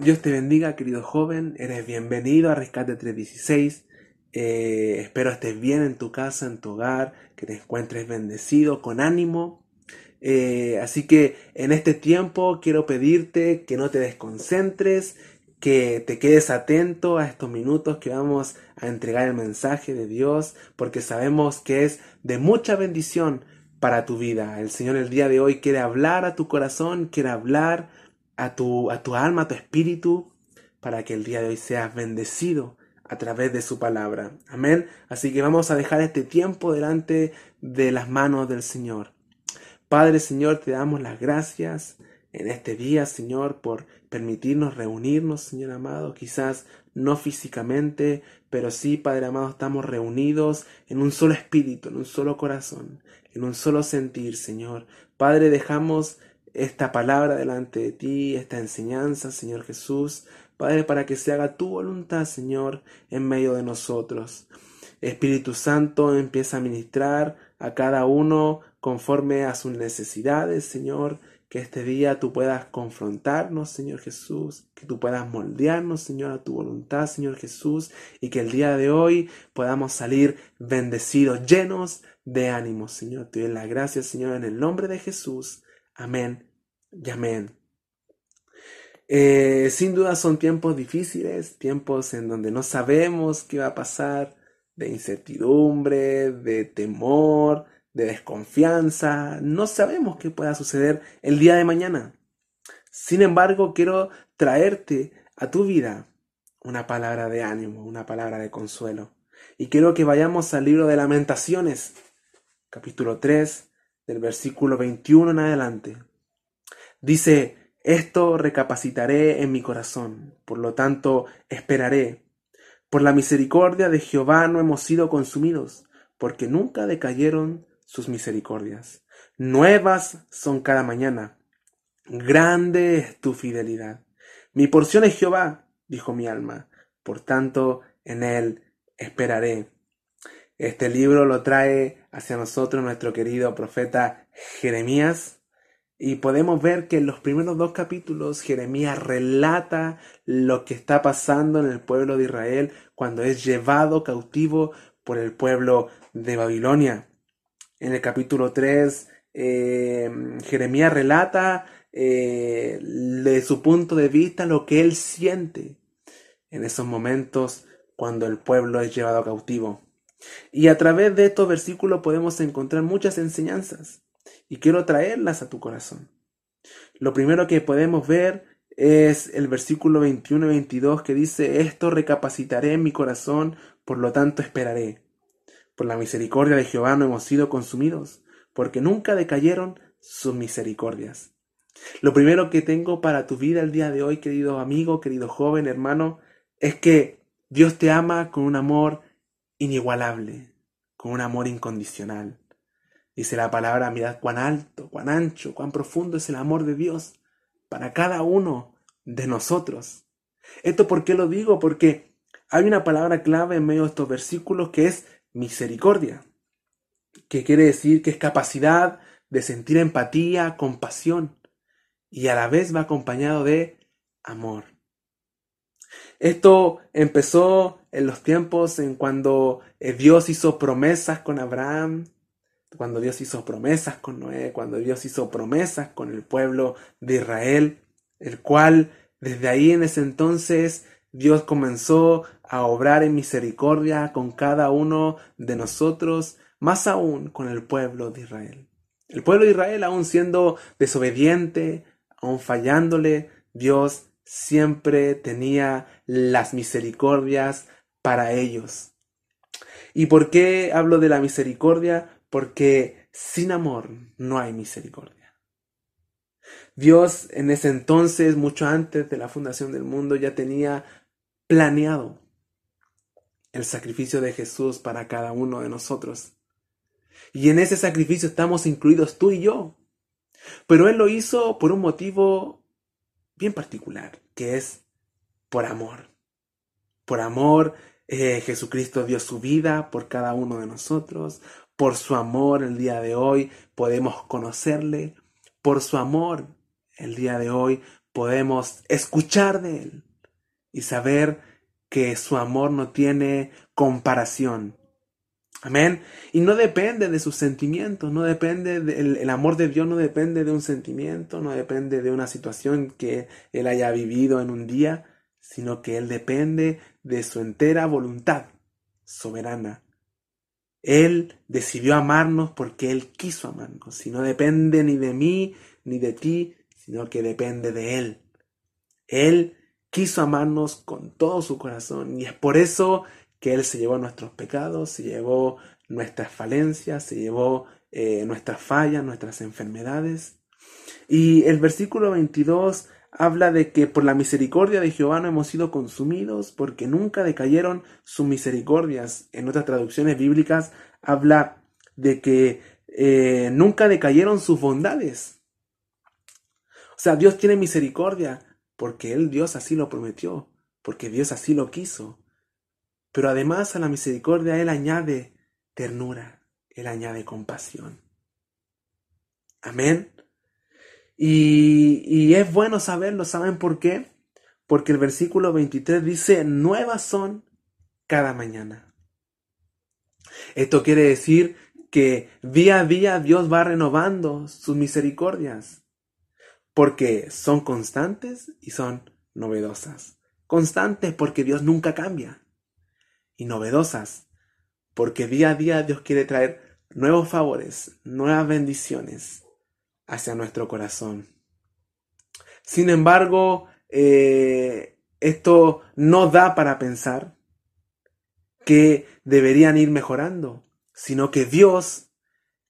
Dios te bendiga, querido joven. Eres bienvenido a Rescate 316. Eh, espero estés bien en tu casa, en tu hogar, que te encuentres bendecido, con ánimo. Eh, así que en este tiempo quiero pedirte que no te desconcentres, que te quedes atento a estos minutos que vamos a entregar el mensaje de Dios, porque sabemos que es de mucha bendición para tu vida. El Señor el día de hoy quiere hablar a tu corazón, quiere hablar a tu, a tu alma, a tu espíritu, para que el día de hoy seas bendecido a través de su palabra. Amén. Así que vamos a dejar este tiempo delante de las manos del Señor. Padre Señor, te damos las gracias en este día, Señor, por permitirnos reunirnos, Señor amado, quizás no físicamente, pero sí, Padre amado, estamos reunidos en un solo espíritu, en un solo corazón, en un solo sentir, Señor. Padre, dejamos esta palabra delante de ti, esta enseñanza, Señor Jesús, Padre, para que se haga tu voluntad, Señor, en medio de nosotros. Espíritu Santo, empieza a ministrar a cada uno conforme a sus necesidades, Señor, que este día tú puedas confrontarnos, Señor Jesús, que tú puedas moldearnos, Señor, a tu voluntad, Señor Jesús, y que el día de hoy podamos salir bendecidos, llenos de ánimo, Señor. Te doy la gracia, Señor, en el nombre de Jesús. Amén y amén. Eh, sin duda son tiempos difíciles, tiempos en donde no sabemos qué va a pasar, de incertidumbre, de temor, de desconfianza. No sabemos qué pueda suceder el día de mañana. Sin embargo, quiero traerte a tu vida una palabra de ánimo, una palabra de consuelo. Y quiero que vayamos al libro de lamentaciones, capítulo 3, del versículo 21 en adelante. Dice, esto recapacitaré en mi corazón, por lo tanto esperaré. Por la misericordia de Jehová no hemos sido consumidos, porque nunca decayeron sus misericordias. Nuevas son cada mañana. Grande es tu fidelidad. Mi porción es Jehová, dijo mi alma, por tanto en él esperaré. Este libro lo trae hacia nosotros nuestro querido profeta Jeremías y podemos ver que en los primeros dos capítulos Jeremías relata lo que está pasando en el pueblo de Israel cuando es llevado cautivo por el pueblo de Babilonia. En el capítulo 3 eh, Jeremías relata eh, de su punto de vista lo que él siente en esos momentos cuando el pueblo es llevado cautivo. Y a través de estos versículos podemos encontrar muchas enseñanzas y quiero traerlas a tu corazón. Lo primero que podemos ver es el versículo 21 y 22 que dice, esto recapacitaré en mi corazón, por lo tanto esperaré. Por la misericordia de Jehová no hemos sido consumidos, porque nunca decayeron sus misericordias. Lo primero que tengo para tu vida el día de hoy, querido amigo, querido joven, hermano, es que Dios te ama con un amor inigualable, con un amor incondicional. Dice la palabra, mirad cuán alto, cuán ancho, cuán profundo es el amor de Dios para cada uno de nosotros. ¿Esto por qué lo digo? Porque hay una palabra clave en medio de estos versículos que es misericordia, que quiere decir que es capacidad de sentir empatía, compasión, y a la vez va acompañado de amor. Esto empezó en los tiempos en cuando eh, Dios hizo promesas con Abraham, cuando Dios hizo promesas con Noé, cuando Dios hizo promesas con el pueblo de Israel, el cual desde ahí en ese entonces Dios comenzó a obrar en misericordia con cada uno de nosotros, más aún con el pueblo de Israel. El pueblo de Israel, aún siendo desobediente, aún fallándole, Dios siempre tenía las misericordias para ellos. ¿Y por qué hablo de la misericordia? Porque sin amor no hay misericordia. Dios en ese entonces, mucho antes de la fundación del mundo, ya tenía planeado el sacrificio de Jesús para cada uno de nosotros. Y en ese sacrificio estamos incluidos tú y yo. Pero Él lo hizo por un motivo bien particular, que es por amor. Por amor, eh, Jesucristo dio su vida por cada uno de nosotros. Por su amor, el día de hoy podemos conocerle. Por su amor, el día de hoy podemos escuchar de Él y saber que su amor no tiene comparación. Amén. Y no depende de sus sentimientos, no depende del el amor de Dios, no depende de un sentimiento, no depende de una situación que Él haya vivido en un día, sino que Él depende de su entera voluntad soberana. Él decidió amarnos porque Él quiso amarnos, y no depende ni de mí ni de ti, sino que depende de Él. Él quiso amarnos con todo su corazón y es por eso que Él se llevó nuestros pecados, se llevó nuestras falencias, se llevó eh, nuestras fallas, nuestras enfermedades. Y el versículo 22 habla de que por la misericordia de Jehová no hemos sido consumidos, porque nunca decayeron sus misericordias. En otras traducciones bíblicas habla de que eh, nunca decayeron sus bondades. O sea, Dios tiene misericordia porque Él, Dios, así lo prometió, porque Dios así lo quiso. Pero además a la misericordia Él añade ternura, Él añade compasión. Amén. Y, es bueno saberlo, ¿saben por qué? Porque el versículo 23 dice, nuevas son cada mañana. Esto quiere decir que día a día Dios va renovando sus misericordias, porque son constantes y son novedosas. Constantes porque Dios nunca cambia y novedosas, porque día a día Dios quiere traer nuevos favores, nuevas bendiciones hacia nuestro corazón. Sin embargo, eh, esto no da para pensar que deberían ir mejorando, sino que Dios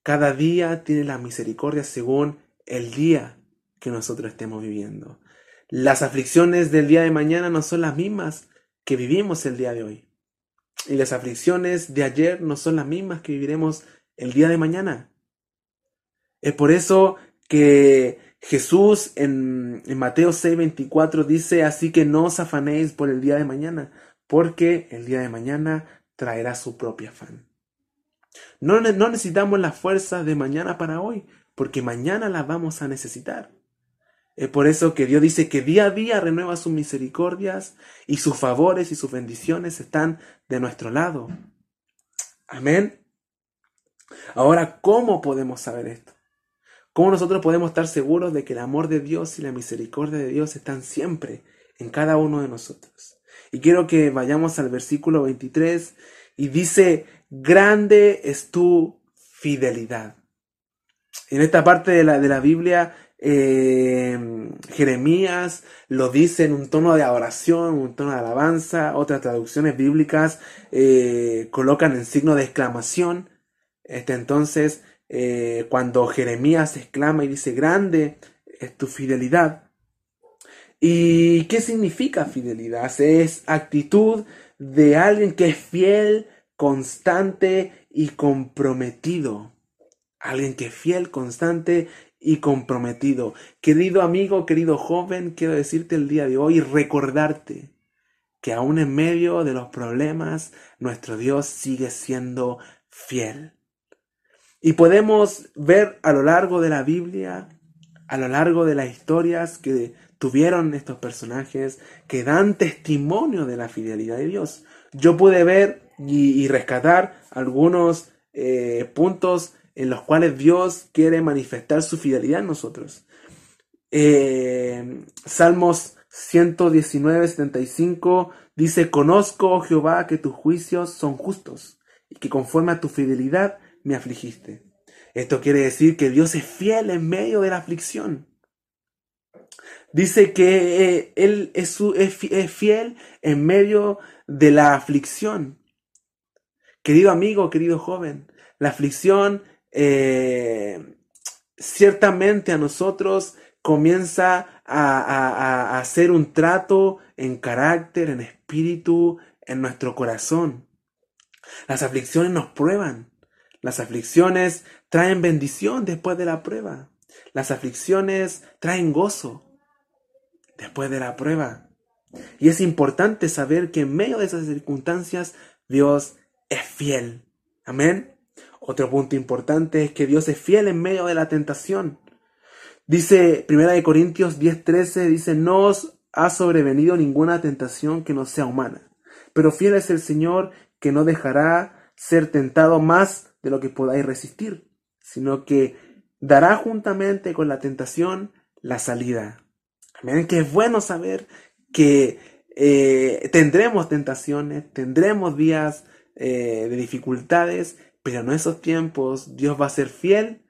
cada día tiene la misericordia según el día que nosotros estemos viviendo. Las aflicciones del día de mañana no son las mismas que vivimos el día de hoy. Y las aflicciones de ayer no son las mismas que viviremos el día de mañana. Es por eso que Jesús en, Mateo 6:24 dice, así que no os afanéis por el día de mañana, porque el día de mañana traerá su propio afán. No, no necesitamos las fuerzas de mañana para hoy, porque mañana las vamos a necesitar. Es por eso que Dios dice que día a día renueva sus misericordias y sus favores y sus bendiciones están de nuestro lado. Amén. Ahora, ¿cómo podemos saber esto? ¿Cómo nosotros podemos estar seguros de que el amor de Dios y la misericordia de Dios están siempre en cada uno de nosotros? Y quiero que vayamos al versículo 23 y dice, grande es tu fidelidad. En esta parte de la, de la Biblia eh, Jeremías lo dice en un tono de adoración, un tono de alabanza. Otras traducciones bíblicas eh, colocan en signo de exclamación. Este, entonces, eh, cuando Jeremías exclama y dice, grande es tu fidelidad. ¿Y qué significa fidelidad? Es actitud de alguien que es fiel, constante y comprometido. Alguien que es fiel, constante y comprometido. Querido amigo, querido joven, quiero decirte el día de hoy, recordarte que aún en medio de los problemas, nuestro Dios sigue siendo fiel. Y podemos ver a lo largo de la Biblia, a lo largo de las historias que tuvieron estos personajes, que dan testimonio de la fidelidad de Dios. Yo pude ver y, rescatar algunos eh, puntos en los cuales Dios quiere manifestar su fidelidad en nosotros. Eh, Salmos 119, 75 dice, conozco, oh Jehová, que tus juicios son justos y que conforme a tu fidelidad me afligiste. Esto quiere decir que Dios es fiel en medio de la aflicción. Dice que eh, Él es, es fiel en medio de la aflicción. Querido amigo, querido joven, la aflicción eh, ciertamente a nosotros comienza a, hacer un trato en carácter, en espíritu, en nuestro corazón. Las aflicciones nos prueban. Las aflicciones traen bendición después de la prueba. Las aflicciones traen gozo después de la prueba. Y es importante saber que en medio de esas circunstancias Dios es fiel. Amén. Otro punto importante es que Dios es fiel en medio de la tentación. Dice 1 Corintios 10:13, dice, no os ha sobrevenido ninguna tentación que no sea humana, pero fiel es el Señor que no dejará ser tentado más de lo que podáis resistir, sino que dará juntamente con la tentación la salida. Amén, que es bueno saber que eh, tendremos tentaciones, tendremos días eh, de dificultades, pero en esos tiempos Dios va a ser fiel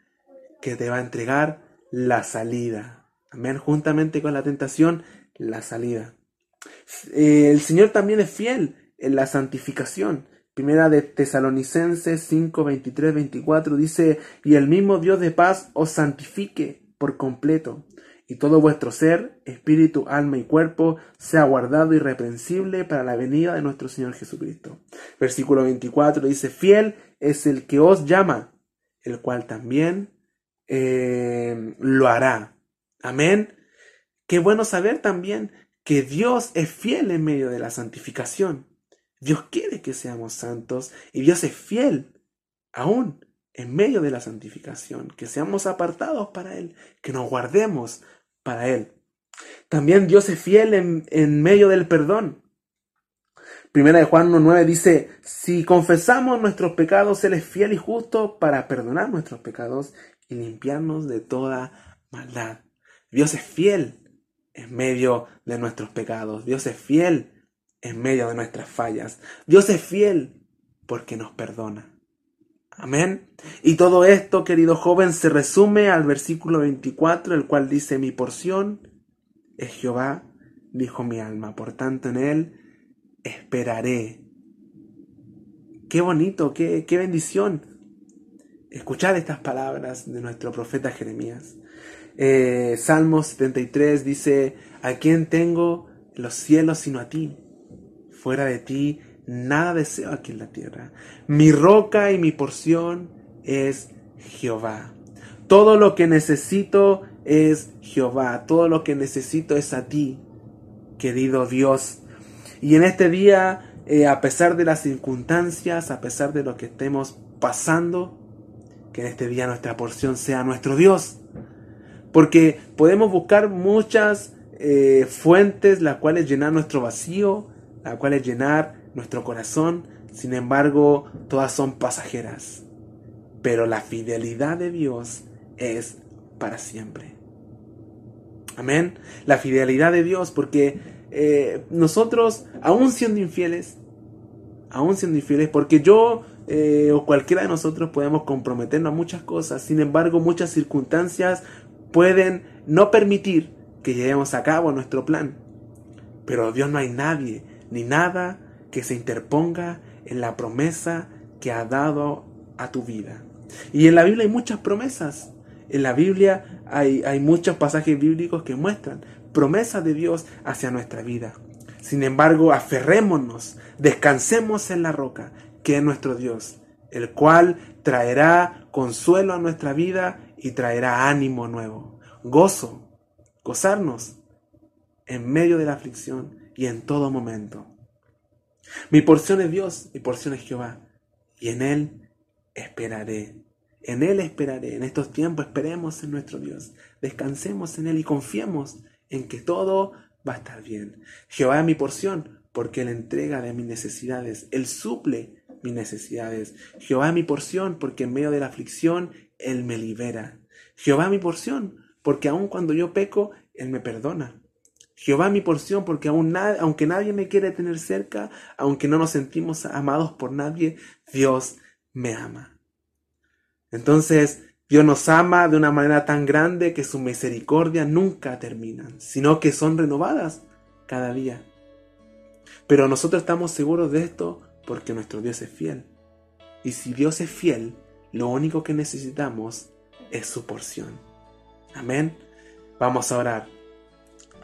que te va a entregar la salida. Amén. Juntamente con la tentación, la salida. Eh, el Señor también es fiel en la santificación. Primera de Tesalonicenses 5, 23, 24 dice, y el mismo Dios de paz os santifique por completo, y todo vuestro ser, espíritu, alma y cuerpo, sea guardado irreprensible para la venida de nuestro Señor Jesucristo. Versículo 24 dice, fiel es el que os llama, el cual también eh, lo hará. Amén. Qué bueno saber también que Dios es fiel en medio de la santificación. Dios quiere que seamos santos y Dios es fiel aún en medio de la santificación, que seamos apartados para Él, que nos guardemos para Él. También Dios es fiel en, medio del perdón. Primera de Juan 1.9 dice, si confesamos nuestros pecados, Él es fiel y justo para perdonar nuestros pecados y limpiarnos de toda maldad. Dios es fiel en medio de nuestros pecados. Dios es fiel en medio de nuestras fallas. Dios es fiel porque nos perdona. Amén. Y todo esto, querido joven, se resume al versículo 24, el cual dice, mi porción es Jehová, dijo mi alma, por tanto en él esperaré. Qué bonito, qué, qué bendición escuchar estas palabras de nuestro profeta Jeremías. Eh, Salmos 73 dice, ¿a quién tengo los cielos sino a ti? Fuera de ti nada deseo aquí en la tierra. Mi roca y mi porción es Jehová. Todo lo que necesito es Jehová. Todo lo que necesito es a ti, querido Dios. Y en este día, eh, a pesar de las circunstancias, a pesar de lo que estemos pasando, que en este día nuestra porción sea nuestro Dios. Porque podemos buscar muchas eh, fuentes las cuales llenar nuestro vacío, las cuales llenar nuestro corazón, sin embargo, todas son pasajeras. Pero la fidelidad de Dios es para siempre. Amén. La fidelidad de Dios, porque eh, nosotros, aún siendo infieles, aún siendo infieles, porque yo eh, o cualquiera de nosotros podemos comprometernos a muchas cosas, sin embargo, muchas circunstancias pueden no permitir que llevemos a cabo nuestro plan. Pero Dios no hay nadie ni nada que se interponga en la promesa que ha dado a tu vida. Y en la Biblia hay muchas promesas. En la Biblia hay, hay muchos pasajes bíblicos que muestran promesas de Dios hacia nuestra vida. Sin embargo, aferrémonos, descansemos en la roca, que es nuestro Dios, el cual traerá consuelo a nuestra vida y traerá ánimo nuevo, gozo, gozarnos en medio de la aflicción y en todo momento. Mi porción es Dios, mi porción es Jehová, y en Él esperaré. En Él esperaré. En estos tiempos esperemos en nuestro Dios. Descansemos en Él y confiemos en que todo va a estar bien. Jehová es mi porción porque Él entrega de mis necesidades. Él suple mis necesidades. Jehová es mi porción porque en medio de la aflicción Él me libera. Jehová es mi porción porque aun cuando yo peco, Él me perdona. Jehová mi porción porque aun aunque nadie me quiere tener cerca, aunque no nos sentimos amados por nadie, Dios me ama. Entonces, Dios nos ama de una manera tan grande que su misericordia nunca termina, sino que son renovadas cada día. Pero nosotros estamos seguros de esto porque nuestro Dios es fiel. Y si Dios es fiel, lo único que necesitamos es su porción. Amén. Vamos a orar.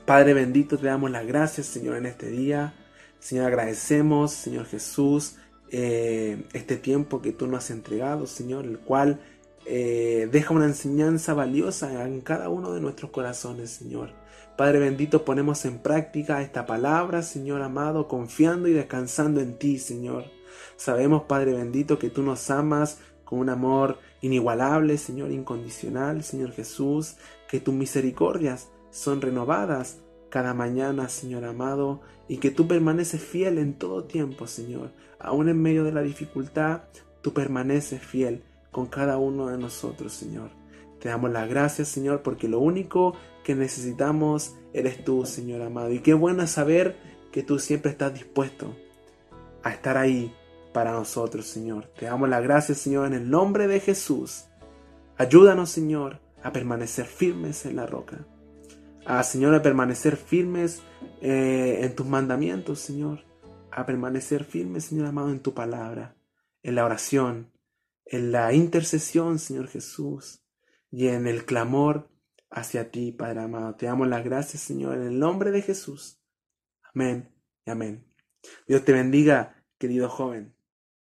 Padre bendito, te damos las gracias, Señor, en este día. Señor, agradecemos, Señor Jesús, eh, este tiempo que tú nos has entregado, Señor, el cual eh, deja una enseñanza valiosa en cada uno de nuestros corazones, Señor. Padre bendito, ponemos en práctica esta palabra, Señor amado, confiando y descansando en ti, Señor. Sabemos, Padre bendito, que tú nos amas con un amor inigualable, Señor, incondicional, Señor Jesús, que tus misericordias son renovadas cada mañana, Señor amado, y que tú permaneces fiel en todo tiempo, Señor. Aún en medio de la dificultad, tú permaneces fiel con cada uno de nosotros, Señor. Te damos las gracias, Señor, porque lo único que necesitamos eres tú, Señor amado. Y qué bueno saber que tú siempre estás dispuesto a estar ahí para nosotros, Señor. Te damos las gracias, Señor, en el nombre de Jesús. Ayúdanos, Señor, a permanecer firmes en la roca. A, Señor, a permanecer firmes eh, en tus mandamientos, Señor. A permanecer firmes, Señor amado, en tu palabra, en la oración, en la intercesión, Señor Jesús, y en el clamor hacia ti, Padre amado. Te damos las gracias, Señor, en el nombre de Jesús. Amén y amén. Dios te bendiga, querido joven.